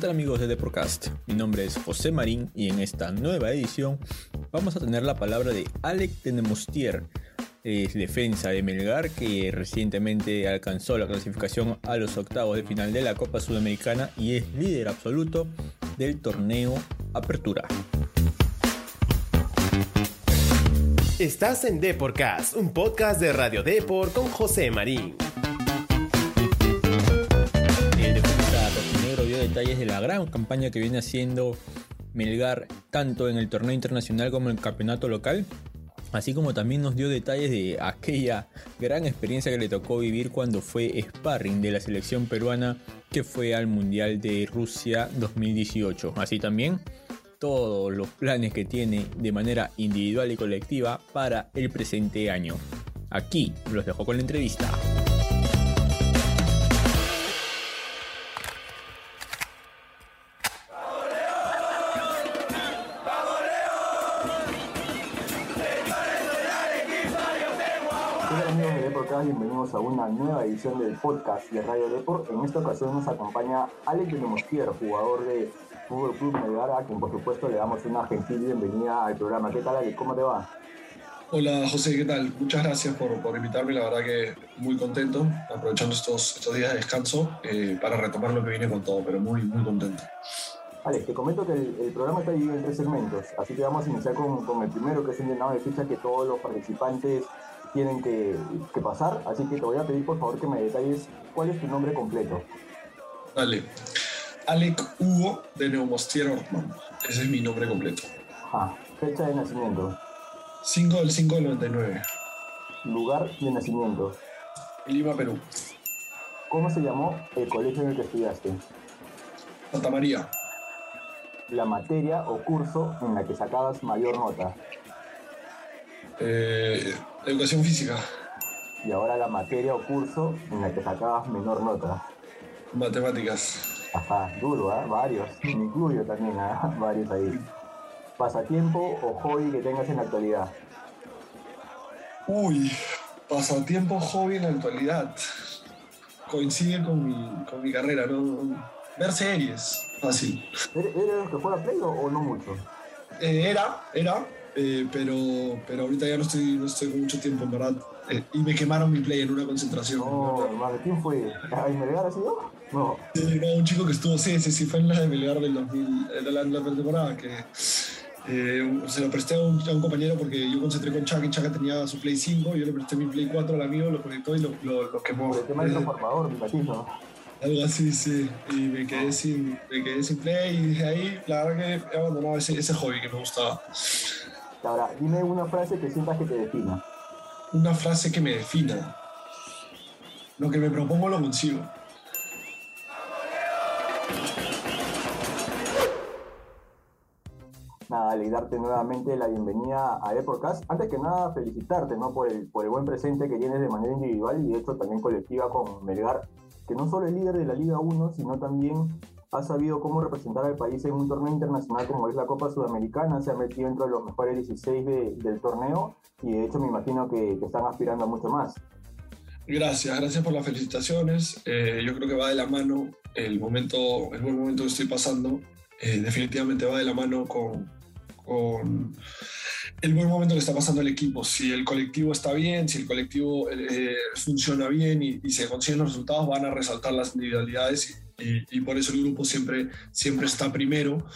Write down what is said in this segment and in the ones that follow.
tal amigos de Deporcast? Mi nombre es José Marín y en esta nueva edición vamos a tener la palabra de Alec Tenemostier, es defensa de Melgar que recientemente alcanzó la clasificación a los octavos de final de la Copa Sudamericana y es líder absoluto del torneo Apertura. Estás en Deporcast, un podcast de Radio Depor con José Marín. Detalles de la gran campaña que viene haciendo Melgar tanto en el torneo internacional como en el campeonato local así como también nos dio detalles de aquella gran experiencia que le tocó vivir cuando fue sparring de la selección peruana que fue al Mundial de Rusia 2018. Así también todos los planes que tiene de manera individual y colectiva para el presente año. Aquí los dejo con la entrevista. Una nueva edición del podcast de Radio Deport. En esta ocasión nos acompaña Alex Mostier, jugador de Fútbol Club Melgar, a quien por supuesto le damos una gentil bienvenida al programa. ¿Qué tal Alex? ¿Cómo te va? Hola José, ¿qué tal? Muchas gracias por, por invitarme, la verdad que muy contento, aprovechando estos, estos días de descanso eh, para retomar lo que viene con todo, pero muy, muy contento. Alex, te comento que el, programa está dividido en tres segmentos, así que vamos a iniciar con, con el primero, que es un llenado de ficha que todos los participantes tienen que, pasar, así que te voy a pedir por favor que me detalles cuál es tu nombre completo. Dale. Alec Hugo de Neumostier Ortman. Ese es mi nombre completo. Ajá. Fecha de nacimiento. 5 del 5 del 99. Lugar de nacimiento. Lima, Perú. ¿Cómo se llamó el colegio en el que estudiaste? Santa María. La materia o curso en la que sacabas mayor nota. Eh, educación física. Y ahora la materia o curso en la que sacabas menor nota. Matemáticas. Ajá, duro, ¿eh? Varios. Me incluyo también, ¿eh? Varios ahí. ¿Pasatiempo o hobby que tengas en la actualidad? Uy, pasatiempo, hobby en la actualidad. Coincide con mi, con mi carrera, ¿no? Ver series, así. ¿Eres que juega Play o, no mucho? Eh, era, era, eh, pero, pero ahorita ya no estoy, no estoy con mucho tiempo, en verdad. Eh, y me quemaron mi play en una concentración. No, hermano, ¿quién fue? ¿En Melgar ha sido? No. Sí, un chico que estuvo, sí, sí, sí, fue en la de Melgar del 2000, eh, de la, la temporada, que se lo presté a un, a un, compañero porque yo concentré con Chaka y Chaka tenía su Play 5, yo le presté mi Play 4 al amigo, lo conectó y lo, lo, lo quemó. El tema del transformador, mi patito. Algo así, sí. Y me quedé sin, me quedé sin Play y desde ahí, la verdad que he abandonado ese, ese hobby que me gustaba. Ahora, dime una frase que sientas que te defina. Una frase que me defina. Lo que me propongo lo consigo. Nada, y darte nuevamente la bienvenida a Deporcast. Antes que nada, felicitarte ¿no? por, el, por el buen presente que tienes de manera individual y de hecho también colectiva con Melgar, que no solo es líder de la Liga 1, sino también ha sabido cómo representar al país en un torneo internacional como es la Copa Sudamericana, se ha metido entre los mejores 16 del torneo y de hecho me imagino que, están aspirando a mucho más. Gracias, gracias por las felicitaciones. Eh, yo creo que va de la mano el momento, el buen momento que estoy pasando. Eh, definitivamente va de la mano con, con el buen momento que está pasando el equipo. Si el colectivo está bien, si el colectivo eh, funciona bien y, y, se consiguen los resultados, van a resaltar las individualidades y, por eso el grupo siempre, siempre está primero.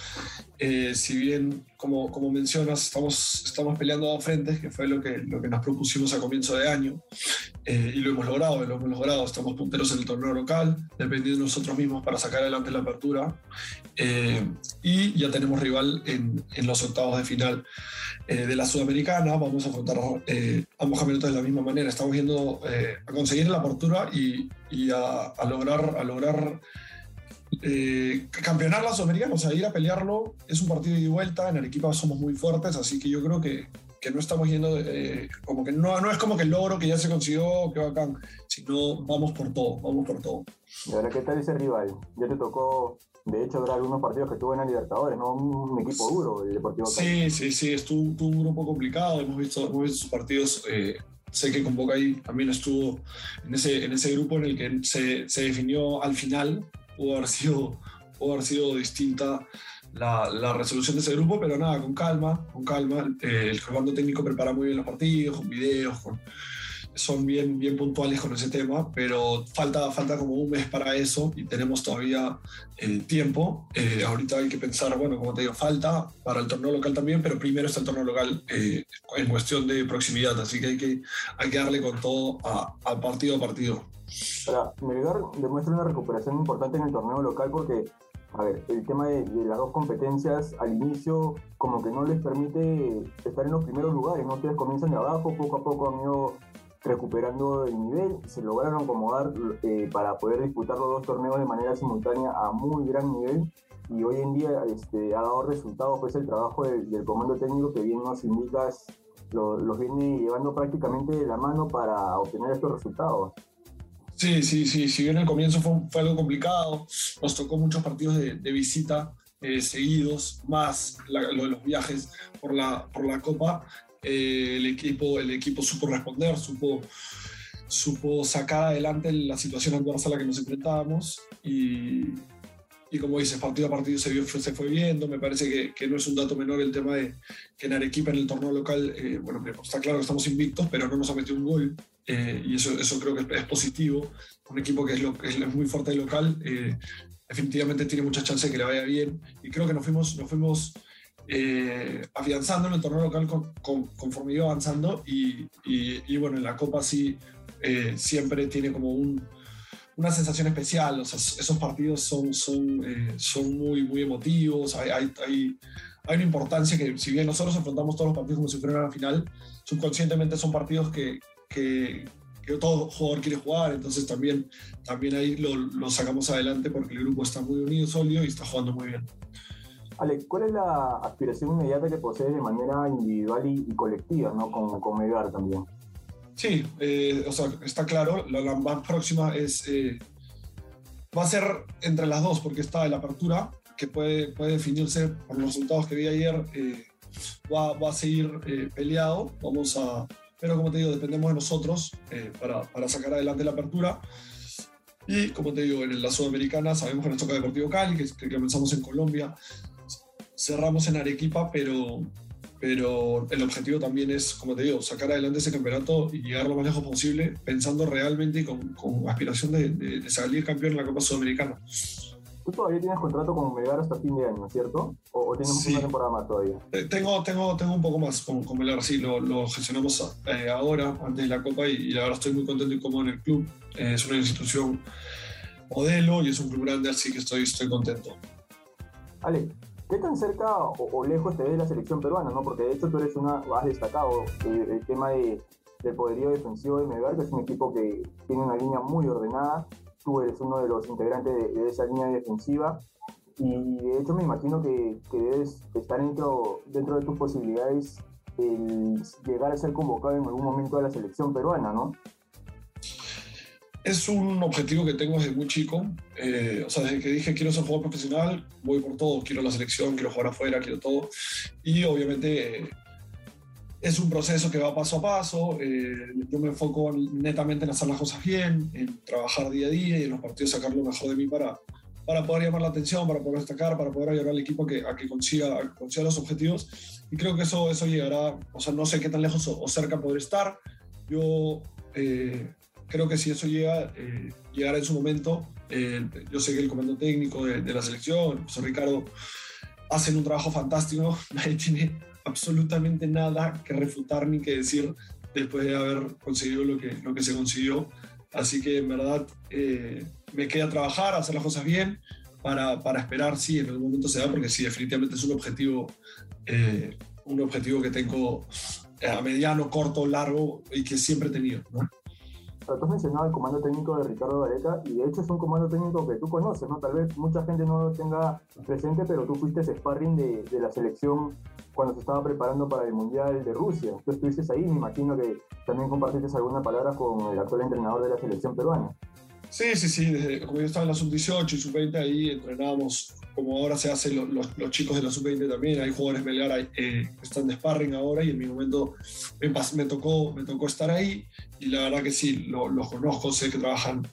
Eh, si bien, como, como mencionas, estamos, estamos peleando a dos frentes, que fue lo que, lo que nos propusimos a comienzo de año, eh, y lo hemos logrado, lo hemos logrado. Estamos punteros en el torneo local, dependiendo de nosotros mismos para sacar adelante la apertura, eh, y ya tenemos rival en, en los octavos de final de la Sudamericana. Vamos a afrontar ambos campeonatos de la misma manera. Estamos yendo a conseguir la apertura y, y a, a, lograr, a lograr eh, campeonar la Sudamericana, o sea, ir a pelearlo es un partido de vuelta, en Arequipa somos muy fuertes, así que yo creo que, que no estamos yendo, eh, como que no, no es como que el logro que ya se consiguió, que bacán, sino vamos por todo, vamos por todo. ¿Y ahora qué tal ese rival? Ya te tocó, de hecho, ver algunos partidos que estuvo en la Libertadores, ¿no? Un, equipo duro, el Deportivo Sí, sí, sí, estuvo, estuvo, un grupo complicado, hemos visto, hemos visto sus partidos. Eh, sé que con Boca ahí también estuvo en ese, en ese grupo en el que se, se definió al final, pudo haber sido pudo haber sido distinta la, la, resolución de ese grupo, pero nada, con calma, con calma. Eh, el comando técnico prepara muy bien los partidos, con videos, con, son bien, bien puntuales con ese tema, pero falta, falta como un mes para eso y tenemos todavía el tiempo. Eh, ahorita hay que pensar, bueno, como te digo, falta para el torneo local también, pero primero está el torneo local eh, en cuestión de proximidad, así que hay que, hay que darle con todo a, a partido a partido. Para Melgar demuestra una recuperación importante en el torneo local porque a ver, el tema de, las dos competencias al inicio como que no les permite estar en los primeros lugares, ¿no? Ustedes comienzan de abajo, poco a poco han ido recuperando el nivel, se lograron acomodar eh, para poder disputar los dos torneos de manera simultánea a muy gran nivel y hoy en día este, ha dado resultados pues el trabajo del, comando técnico que bien nos indicas los viene llevando prácticamente de la mano para obtener estos resultados. Sí, sí, sí, si bien el comienzo fue, algo complicado, nos tocó muchos partidos de, visita eh, seguidos, más lo de los viajes por la, por la Copa, eh, el, equipo, el equipo supo responder, supo, supo sacar adelante la situación adversa a la que nos enfrentábamos y, y como dices, partido a partido se, vio, se fue viendo. Me parece que, que, no es un dato menor el tema de que en Arequipa, en el torneo local, eh, bueno, está claro que estamos invictos, pero no nos ha metido un gol. Eh, y eso, eso creo que es, positivo. Un equipo que es, lo, es muy fuerte y local, definitivamente tiene muchas chances de que le vaya bien. Y creo que nos fuimos, nos fuimos eh, afianzando en el torneo local con, conforme iba avanzando y, y, bueno, en la Copa sí eh, siempre tiene como un, una sensación especial, o sea, esos partidos son, son, eh, son muy, muy emotivos, hay, hay, hay, hay, una importancia que si bien nosotros afrontamos todos los partidos como si fueran una final, subconscientemente son partidos que, que, que todo jugador quiere jugar, entonces también, también ahí lo, lo, sacamos adelante porque el grupo está muy unido, sólido y está jugando muy bien. Alex, ¿cuál es la aspiración inmediata que posees de manera individual y, colectiva, ¿no? Con, con Megar también. Sí, eh, o sea, está claro, la, más próxima es, eh, va a ser entre las dos, porque está la apertura, que puede, puede definirse por los resultados que vi ayer, eh, va, va, a seguir peleado, vamos a, pero como te digo, dependemos de nosotros para, para, sacar adelante la apertura. Y como te digo, en la Sudamericana sabemos que nos toca Deportivo Cali, que, que comenzamos en Colombia, cerramos en Arequipa, pero, pero el objetivo también es, como te digo, sacar adelante ese campeonato y llegar lo más lejos posible, pensando realmente y con, con aspiración de, de, salir campeón en la Copa Sudamericana. Tú todavía tienes contrato con Melgar hasta fin de año, ¿cierto? ¿O, o tienes una temporada más todavía? Eh, tengo, tengo, tengo un poco más con, con Melgar, sí, lo, lo gestionamos eh, ahora, antes de la Copa, y, la verdad estoy muy contento y cómodo en el club. Eh, es una institución modelo y es un club grande, así que estoy, estoy contento. Ale, ¿Qué tan cerca o, lejos te ves de la selección peruana? ¿no? Porque de hecho tú eres una, has destacado el, el tema de, del poderío defensivo de Melgar, que es un equipo que tiene una línea muy ordenada. Tú eres uno de los integrantes de, esa línea defensiva. Y de hecho me imagino que, que debes estar dentro, dentro de tus posibilidades el llegar a ser convocado en algún momento a la selección peruana, ¿no? Es un objetivo que tengo desde muy chico. Eh, o sea, desde que dije quiero ser jugador profesional, voy por todo. Quiero la selección, quiero jugar afuera, quiero todo. Y obviamente es un proceso que va paso a paso. Eh, yo me enfoco netamente en hacer las cosas bien, en trabajar día a día y en los partidos sacar lo mejor de mí para, para poder llamar la atención, para poder destacar, para poder ayudar al equipo a que, consiga, consiga los objetivos. Y creo que eso, eso llegará, o sea, no sé qué tan lejos o, cerca poder estar. Yo creo que si eso llega, eh, llegará en su momento. Eh, yo sé que el comando técnico de, la selección, José Ricardo, hacen un trabajo fantástico. Nadie tiene absolutamente nada que refutar ni que decir después de haber conseguido lo que, lo que se consiguió. Así que en verdad eh, me queda trabajar, hacer las cosas bien para, para, esperar si en algún momento se da, porque sí, definitivamente es un objetivo, un objetivo que tengo a mediano, corto, largo y que siempre he tenido. Tú has mencionado el comando técnico de Ricardo Gareca y de hecho es un comando técnico que tú conoces, ¿no? Tal vez mucha gente no lo tenga presente, pero tú fuiste sparring de, de la selección cuando se estaba preparando para el Mundial de Rusia. Tú estuviste ahí, me imagino que también compartiste alguna palabra con el actual entrenador de la selección peruana. Sí, sí, sí, desde, como yo estaba en la sub-18 y sub-20, ahí entrenábamos como ahora se hace los, los, chicos de la sub-20 también, hay jugadores Melgar eh, están de sparring ahora y en mi momento me, me, tocó, me tocó estar ahí y la verdad que sí, los conozco, sé que trabajan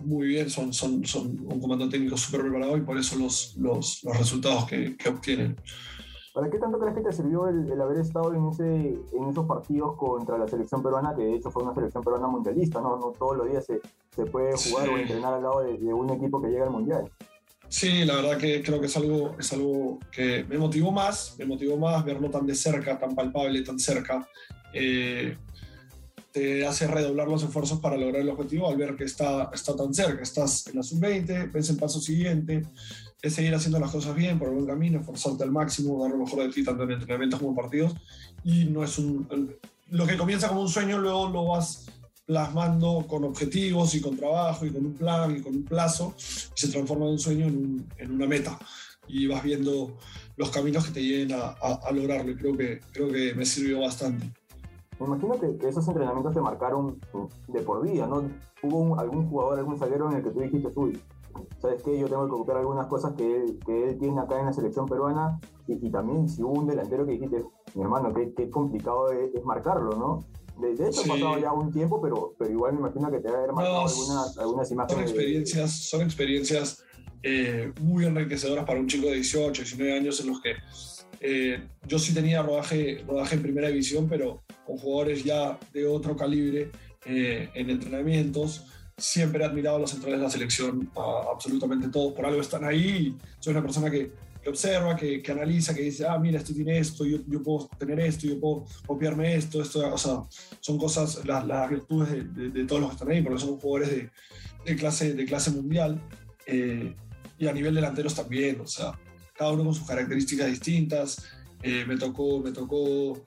muy bien, son, son, son un comando técnico súper preparado y por eso los, los, los resultados que, que, obtienen. ¿Para qué tanto crees que te sirvió el, el, haber estado en, ese, en esos partidos contra la selección peruana, que de hecho fue una selección peruana mundialista, no, no todos los días se, se puede jugar sí. o entrenar al lado de, de, un equipo que llega al mundial? Sí, la verdad que creo que es algo, es algo que me motivó más, me motivó más verlo tan de cerca, tan palpable, tan cerca. Eh, te hace redoblar los esfuerzos para lograr el objetivo al ver que está, está tan cerca. Estás en la sub-20, ves el paso siguiente, es seguir haciendo las cosas bien, por el buen camino, esforzarte al máximo, dar lo mejor de ti tanto en entrenamientos como en partidos. Y no es un. Lo que comienza como un sueño, luego lo vas plasmando con objetivos y con trabajo y con un plan y con un plazo se transforma de un sueño en, un, en una meta y vas viendo los caminos que te lleven a, a, lograrlo y creo que, creo que me sirvió bastante. Me imagino que, esos entrenamientos te marcaron de por vida, ¿no? Hubo algún jugador, algún zaguero en el que tú dijiste, uy, ¿sabes qué? Yo tengo que copiar algunas cosas que él, que él tiene acá en la selección peruana y, y, también si hubo un delantero que dijiste, mi hermano, qué, qué complicado es, marcarlo, ¿no? De, hecho, sí. ha pasado ya un tiempo, pero, pero igual me imagino que te debe haber marcado no, algunas, algunas imágenes. Son experiencias, son experiencias eh, muy enriquecedoras para un chico de 18, 19 años en los que eh, yo sí tenía rodaje, rodaje en primera división, pero con jugadores ya de otro calibre eh, en entrenamientos. Siempre he admirado a los centrales de la selección, a absolutamente todos, por algo están ahí. Soy una persona que, que observa, que, que, analiza, que dice, ah, mira, este tiene esto, yo, yo puedo tener esto, yo puedo copiarme esto, esto, o sea, son cosas, las, las virtudes de, de, de, todos los que están ahí, porque son jugadores de, de clase, de clase mundial. Eh, y a nivel delanteros también, o sea, cada uno con sus características distintas. Eh, me, tocó, me tocó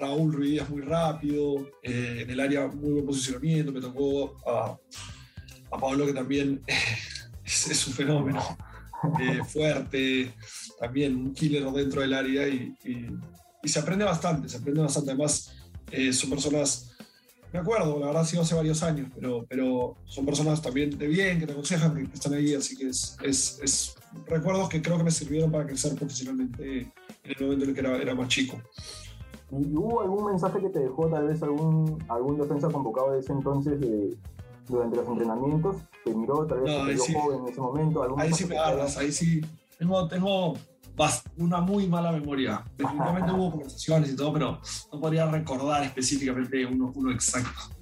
Raúl Ruiz muy rápido, eh, en el área muy buen posicionamiento, me tocó a, a Pablo que también es, es un fenómeno, eh, fuerte, también un killer dentro del área y, se aprende bastante, se aprende bastante. Además, son personas me acuerdo, la verdad ha sido hace varios años, pero, pero son personas también de bien, que te aconsejan, que están ahí, así que es, es, es recuerdos que creo que me sirvieron para crecer profesionalmente en el momento en el que era, era más chico. ¿Y hubo algún mensaje que te dejó tal vez algún, algún defensa convocado de ese entonces durante los entrenamientos? ¿Te miró tal vez no, te sí. joven en ese momento? ¿Algún ahí sí me agarras, ahí sí. Tengo, tengo una muy mala memoria. Definitivamente hubo conversaciones y todo, pero no podría recordar específicamente uno, uno exacto.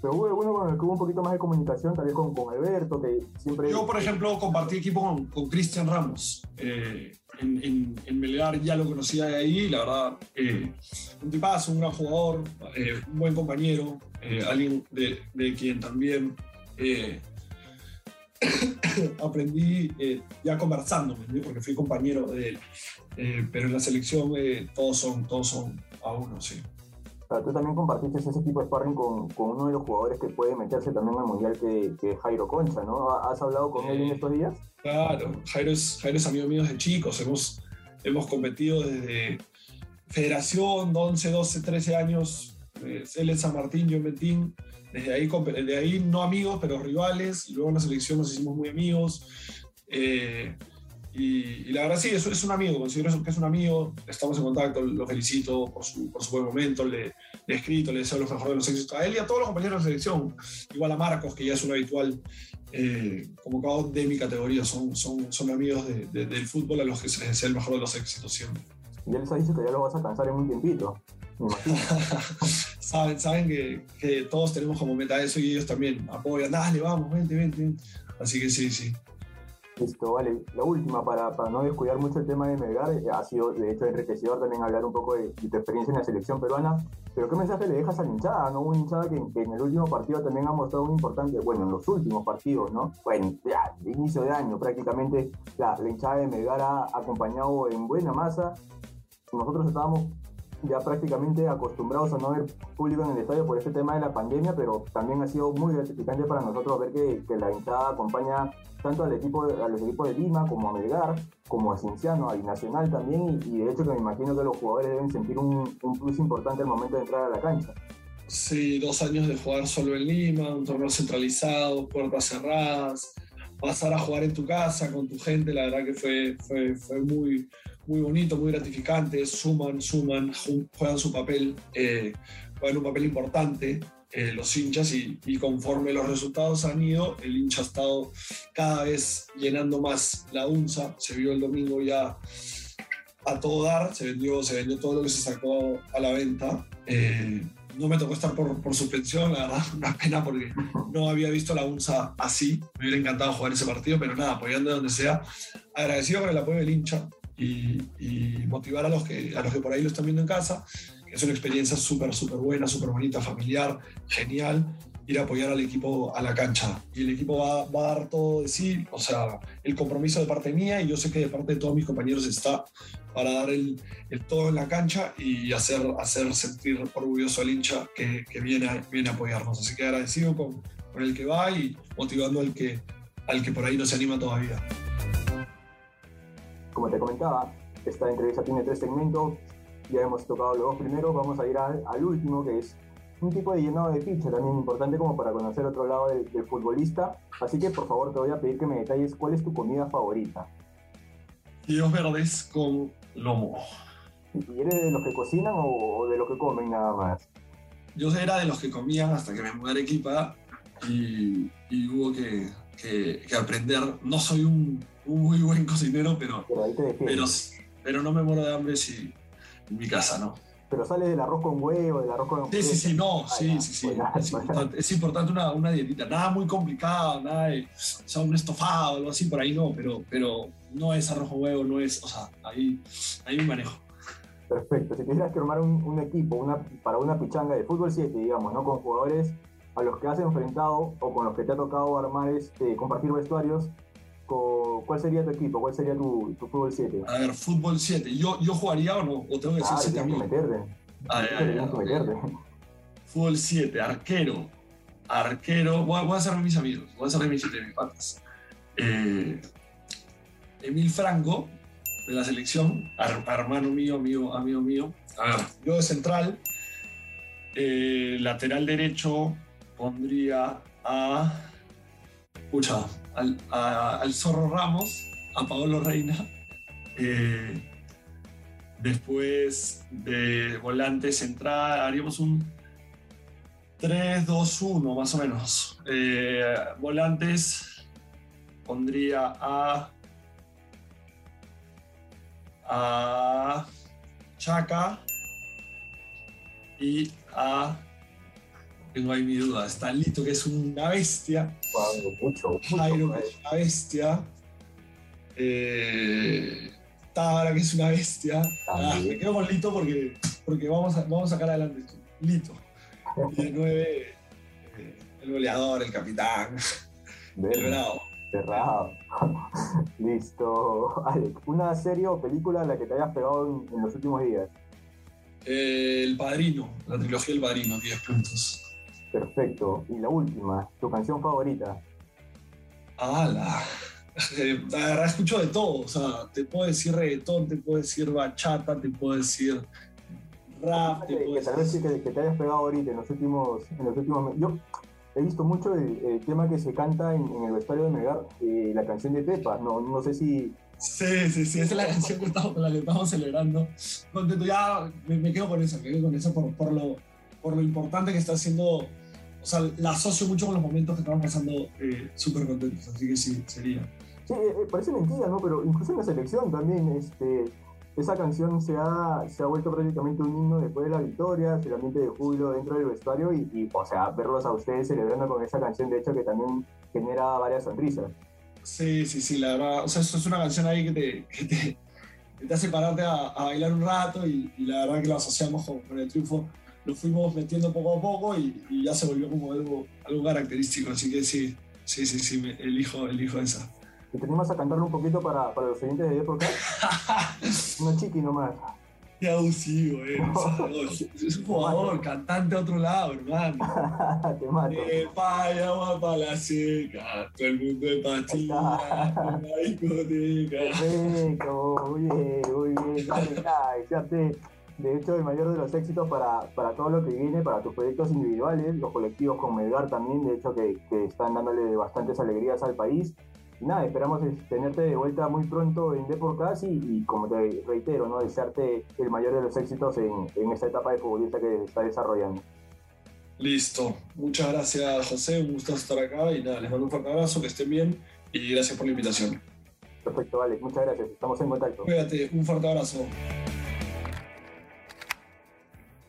Pero hubo alguno con el que hubo un poquito más de comunicación, tal vez con, con Alberto, que siempre... Yo, por ejemplo, compartí equipo con, con Cristian Ramos. Eh, en, en, en, Melgar ya lo conocía de ahí, la verdad, eh, un tipazo, un gran jugador, eh, un buen compañero, eh, alguien de, de, quien también aprendí eh, ya conversando, porque fui compañero de él. Eh, pero en la selección eh, todos, son, todos son a uno, sí. Tú también compartiste ese tipo de sparring con, con, uno de los jugadores que puede meterse también al mundial, que, que Jairo Concha, ¿no? ¿Has hablado con él en estos días? Claro, Jairo es, Jairo es amigo mío desde chicos, hemos, hemos competido desde Federación, 11, 12, 13 años, él en San Martín, yo en desde ahí, de ahí no amigos, pero rivales, y luego en la selección nos hicimos muy amigos. Eh, y, y, la verdad sí, es, es un amigo, considero que es un amigo, estamos en contacto, lo felicito por su, por su buen momento, le, le, he escrito, le deseo lo mejor de los éxitos a él y a todos los compañeros de la selección, igual a Marcos, que ya es un habitual eh, convocado de mi categoría, son, son, son amigos de, de, del fútbol a los que se les desea el mejor de los éxitos siempre. Y él se dice que ya lo vas a cansar en un tiempito, saben, saben que, que, todos tenemos como meta eso y ellos también apoyan, dale, vamos, vente, vente. Así que sí, sí. Listo, vale. La última, para, para no descuidar mucho el tema de Melgar, eh, ha sido de hecho enriquecedor también hablar un poco de, tu experiencia en la selección peruana. Pero ¿qué mensaje le dejas a la hinchada? ¿no? Una hinchada que, que, en el último partido también ha mostrado un importante, bueno, en los últimos partidos, ¿no? Bueno, ya, de inicio de año prácticamente la, la hinchada de Melgar ha acompañado en buena masa. Nosotros estábamos ya prácticamente acostumbrados a no ver público en el estadio por este tema de la pandemia, pero también ha sido muy gratificante para nosotros ver que, la hinchada acompaña tanto al equipo, a los equipos de Lima como a Melgar, como a Cienciano, a Binacional también, y, y, de hecho que me imagino que los jugadores deben sentir un, un, plus importante al momento de entrar a la cancha. Sí, dos años de jugar solo en Lima, un torneo centralizado, puertas cerradas, pasar a jugar en tu casa con tu gente, la verdad que fue, fue, muy, muy bonito, muy gratificante, suman, suman, juegan su papel, eh, juegan un papel importante eh, los hinchas y, y, conforme los resultados han ido, el hincha ha estado cada vez llenando más la UNSA. Se vio el domingo ya a todo dar, se vendió, se vendió todo lo que se sacó a la venta. Eh, no me tocó estar por, por, suspensión, la verdad, una pena porque no había visto la UNSA así. Me hubiera encantado jugar ese partido, pero nada, apoyando de donde sea. Agradecido con el apoyo del hincha y, y motivar a los, que, a los que por ahí lo están viendo en casa. Es una experiencia súper, súper buena, súper bonita, familiar, genial ir a apoyar al equipo a la cancha. Y el equipo va, va, a dar todo de sí, o sea, el compromiso de parte mía y yo sé que de parte de todos mis compañeros está para dar el, el todo en la cancha y hacer, hacer sentir orgulloso al hincha que, que viene, a, viene a apoyarnos. Así que agradecido con, con el que va y motivando al que, al que por ahí no se anima todavía. Como te comentaba, esta entrevista tiene tres segmentos. Ya hemos tocado los dos primeros, vamos a ir al, al último, que es un tipo de llenado de ficha también importante como para conocer otro lado del, del, futbolista. Así que por favor te voy a pedir que me detalles cuál es tu comida favorita. Fideos verdes con lomo. ¿Y eres de los que cocinan o, de los que comen nada más? Yo era de los que comían hasta que me mudé a Arequipa y, y hubo que, que, que, aprender. No soy un, un, muy buen cocinero, pero, pero, pero, pero no me muero de hambre si en mi casa, ¿no? Pero sale del arroz con huevo, del arroz con... Sí, sí, sí, no, sí, sí, sí. Es importante, es importante una, una, dietita, nada muy complicado, nada de, o sea, un estofado, algo así, por ahí no, pero, pero no es arroz con huevo, no es, o sea, ahí un manejo. Perfecto, si quisieras que armar un, un, equipo una, para una pichanga de fútbol 7, digamos, ¿no? Con jugadores a los que has enfrentado o con los que te ha tocado armar, este, compartir vestuarios, ¿cuál sería tu equipo? ¿Cuál sería tu, tu fútbol 7? A ver, fútbol 7. ¿Yo, ¿Yo jugaría o no? ¿O tengo que decir 7 ah, a mí? Meterte. Ah, ya, ya, ya, meterte. Fútbol 7, arquero. Arquero. Voy a, voy a hacer mis amigos. Voy a hacer mis 7, mis patas. Eh, Emil Franco, de la selección. hermano mío, amigo, amigo mío. A ver, yo de central. Eh, lateral derecho pondría a. Pucha, al, a, al, Zorro Ramos, a Paolo Reina. Eh, después de volante central haríamos un 3-2-1 más o menos. Eh, volantes pondría a, a Chaca y a tengo ahí mi duda. Está Lito, que es una bestia. Wow, mucho, Jairo, que es una bestia. Eh, Tabara, que es una bestia. Ah, me quedo con Lito porque, porque vamos, a, vamos a sacar adelante esto. Lito. Y nueve, eh, el goleador, el capitán. Bien. El bravo. Cerrado. Listo. Alex, ¿una serie o película a la que te hayas pegado en, en los últimos días? Eh, el Padrino, la trilogía El Padrino, 10 puntos. Perfecto. Y la última, tu canción favorita. ¡Hala! Eh, la verdad escucho de todo, o sea, te puedo decir reggaetón, te puedo decir bachata, te puedo decir rap, te que, puedo que tal vez que, que, te hayas pegado ahorita en los últimos, en los últimos yo he visto mucho el, el tema que se canta en, en el vestuario de Melgar, eh, la canción de Pepa, no, no sé si Sí, sí, sí, esa es la canción que estamos, con la que estamos celebrando. Donde ya me, me, quedo con eso, me quedo con eso por, por, lo, por lo importante que está haciendo. O sea, la asocio mucho con los momentos que estamos pasando eh, súper contentos, así que sí, sería. Sí, eh, parece mentira, ¿no? Pero incluso en la selección también, este, esa canción se ha, se ha vuelto prácticamente un himno después de la victoria, el ambiente de júbilo dentro del vestuario y, y, o sea, verlos a ustedes celebrando con esa canción, de hecho, que también genera varias sonrisas. Sí, sí, sí, la verdad, o sea, eso es una canción ahí que te, que te, que te hace pararte a, a, bailar un rato y, y, la verdad que lo asociamos con, con, el triunfo, lo fuimos metiendo poco a poco y, y ya se volvió como algo, algo característico, así que sí, sí, sí, sí, me, elijo, elijo esa. ¿Y te animas a cantarlo un poquito para, para los oyentes de época? Una chiqui nomás. Qué abusivo, eh. es un jugador, cantante a otro lado, hermano. Te mato. De paya va para la seca, todo el mundo de patina, una discoteca. Perfecto, muy bien, muy bien. Dale, dale, de hecho, el mayor de los éxitos para, para todo lo que viene, para tus proyectos individuales, los colectivos con Melgar también, de hecho, que, que están dándole bastantes alegrías al país y nada, esperamos tenerte de vuelta muy pronto en Deportes y, y, como te reitero, ¿no? desearte el mayor de los éxitos en, en esta etapa de futbolista que está desarrollando. Listo. Muchas gracias, José. Un gusto estar acá y nada, les mando un fuerte abrazo, que estén bien y gracias por la invitación. Perfecto, Alex. Muchas gracias. Estamos en contacto. Cuídate. Un fuerte abrazo.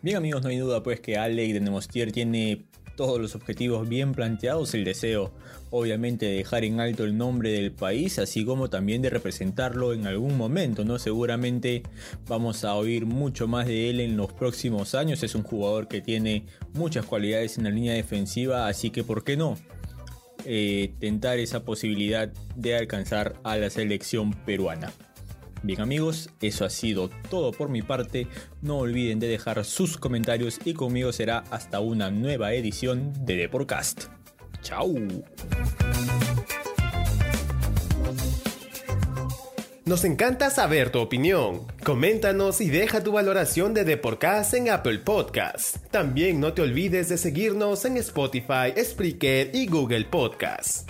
Bien amigos, no hay duda pues que Alex de Nemostier tiene todos los objetivos bien planteados, el deseo obviamente de dejar en alto el nombre del país, así como también de representarlo en algún momento, ¿no? Seguramente vamos a oír mucho más de él en los próximos años, es un jugador que tiene muchas cualidades en la línea defensiva, así que ¿por qué no? Eh, tentar esa posibilidad de alcanzar a la selección peruana. Bien amigos, eso ha sido todo por mi parte. No olviden de dejar sus comentarios y conmigo será hasta una nueva edición de Deporcast. ¡Chao! Nos encanta saber tu opinión. Coméntanos y deja tu valoración de Deporcast en Apple Podcasts. También no te olvides de seguirnos en Spotify, Spreaker y Google Podcasts.